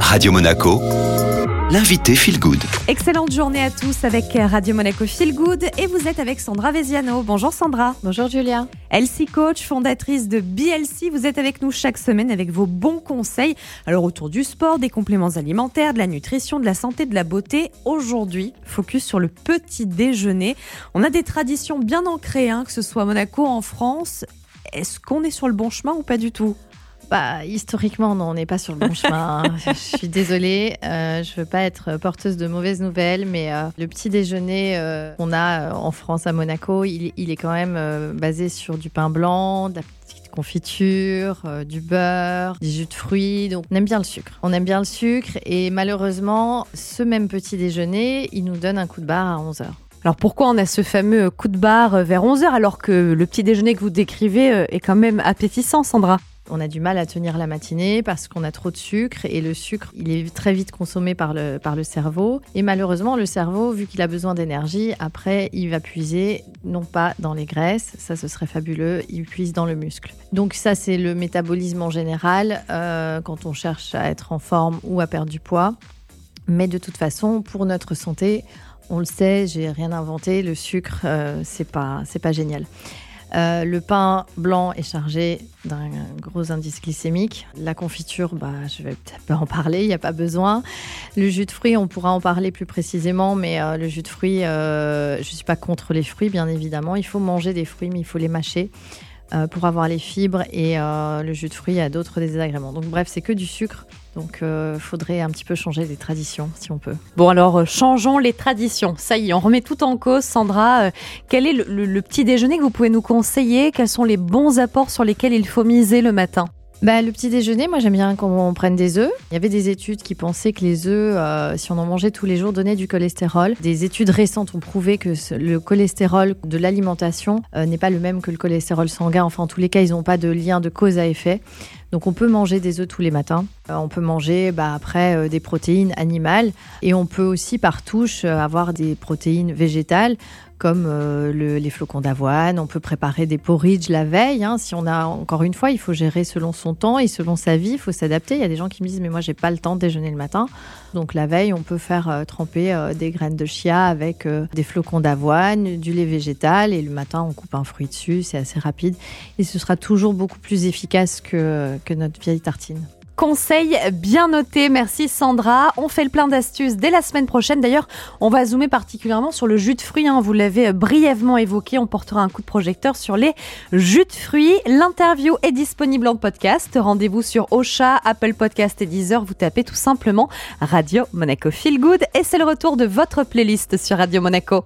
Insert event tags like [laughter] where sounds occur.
Radio Monaco, l'invité Feel Good. Excellente journée à tous avec Radio Monaco Feel Good et vous êtes avec Sandra Veziano. Bonjour Sandra. Bonjour Julia. Elsie Coach, fondatrice de BLC, vous êtes avec nous chaque semaine avec vos bons conseils. Alors autour du sport, des compléments alimentaires, de la nutrition, de la santé, de la beauté. Aujourd'hui, focus sur le petit déjeuner. On a des traditions bien ancrées, hein, que ce soit à Monaco, en France. Est-ce qu'on est sur le bon chemin ou pas du tout? Bah, historiquement, non, on n'est pas sur le bon chemin. Hein. [laughs] je suis désolée, euh, je veux pas être porteuse de mauvaises nouvelles, mais euh, le petit déjeuner euh, qu'on a en France à Monaco, il, il est quand même basé sur du pain blanc, de la petite confiture, du beurre, des jus de fruits. Donc, on aime bien le sucre. On aime bien le sucre, et malheureusement, ce même petit déjeuner, il nous donne un coup de barre à 11 heures. Alors pourquoi on a ce fameux coup de barre vers 11h alors que le petit déjeuner que vous décrivez est quand même appétissant, Sandra? On a du mal à tenir la matinée parce qu'on a trop de sucre et le sucre, il est très vite consommé par le, par le cerveau. Et malheureusement, le cerveau, vu qu'il a besoin d'énergie, après, il va puiser non pas dans les graisses, ça ce serait fabuleux, il puise dans le muscle. Donc ça, c'est le métabolisme en général euh, quand on cherche à être en forme ou à perdre du poids. Mais de toute façon, pour notre santé, on le sait, j'ai rien inventé, le sucre, euh, c'est pas, c'est pas génial. Euh, le pain blanc est chargé d'un gros indice glycémique. La confiture, bah, je vais peut-être pas en parler, il n'y a pas besoin. Le jus de fruits, on pourra en parler plus précisément, mais euh, le jus de fruits, euh, je ne suis pas contre les fruits, bien évidemment. Il faut manger des fruits, mais il faut les mâcher. Euh, pour avoir les fibres et euh, le jus de fruits a d'autres désagréments. Donc bref, c'est que du sucre. Donc euh, faudrait un petit peu changer les traditions si on peut. Bon alors euh, changeons les traditions. Ça y est, on remet tout en cause. Sandra, euh, quel est le, le- le petit déjeuner que vous pouvez nous conseiller? Quels sont les bons apports sur lesquels il faut miser le matin? Bah, le petit déjeuner, moi j'aime bien qu'on prenne des œufs. Il y avait des études qui pensaient que les œufs, euh, si on en mangeait tous les jours, donnaient du cholestérol. Des études récentes ont prouvé que le cholestérol de l'alimentation euh, n'est pas le même que le cholestérol sanguin. Enfin, en tous les cas, ils n'ont pas de lien de cause à effet. Donc on peut manger des œufs tous les matins. Euh, on peut manger bah, après euh, des protéines animales et on peut aussi par touche euh, avoir des protéines végétales comme le- les flocons d'avoine. On peut préparer des porridge la veille. hein. Si on a encore une fois, il faut gérer selon son temps et selon sa vie. Il faut s'adapter. Il y a des gens qui me disent mais moi j'ai pas le temps de déjeuner le matin. Donc la veille, on peut faire tremper des graines de chia avec des flocons d'avoine, du lait végétal et le matin on coupe un fruit dessus. C'est assez rapide et ce sera toujours beaucoup plus efficace que notre vieille tartine. Conseil bien noté, merci Sandra. On fait le plein d'astuces dès la semaine prochaine. D'ailleurs, on va zoomer particulièrement sur le jus de fruits. hein. Vous l'avez brièvement évoqué. On portera un coup de projecteur sur les jus de fruits. L'interview est disponible en podcast. Rendez-vous sur Ocha, Apple Podcast et Deezer. Vous tapez tout simplement Radio Monaco Feel Good et c'est le retour de votre playlist sur Radio Monaco.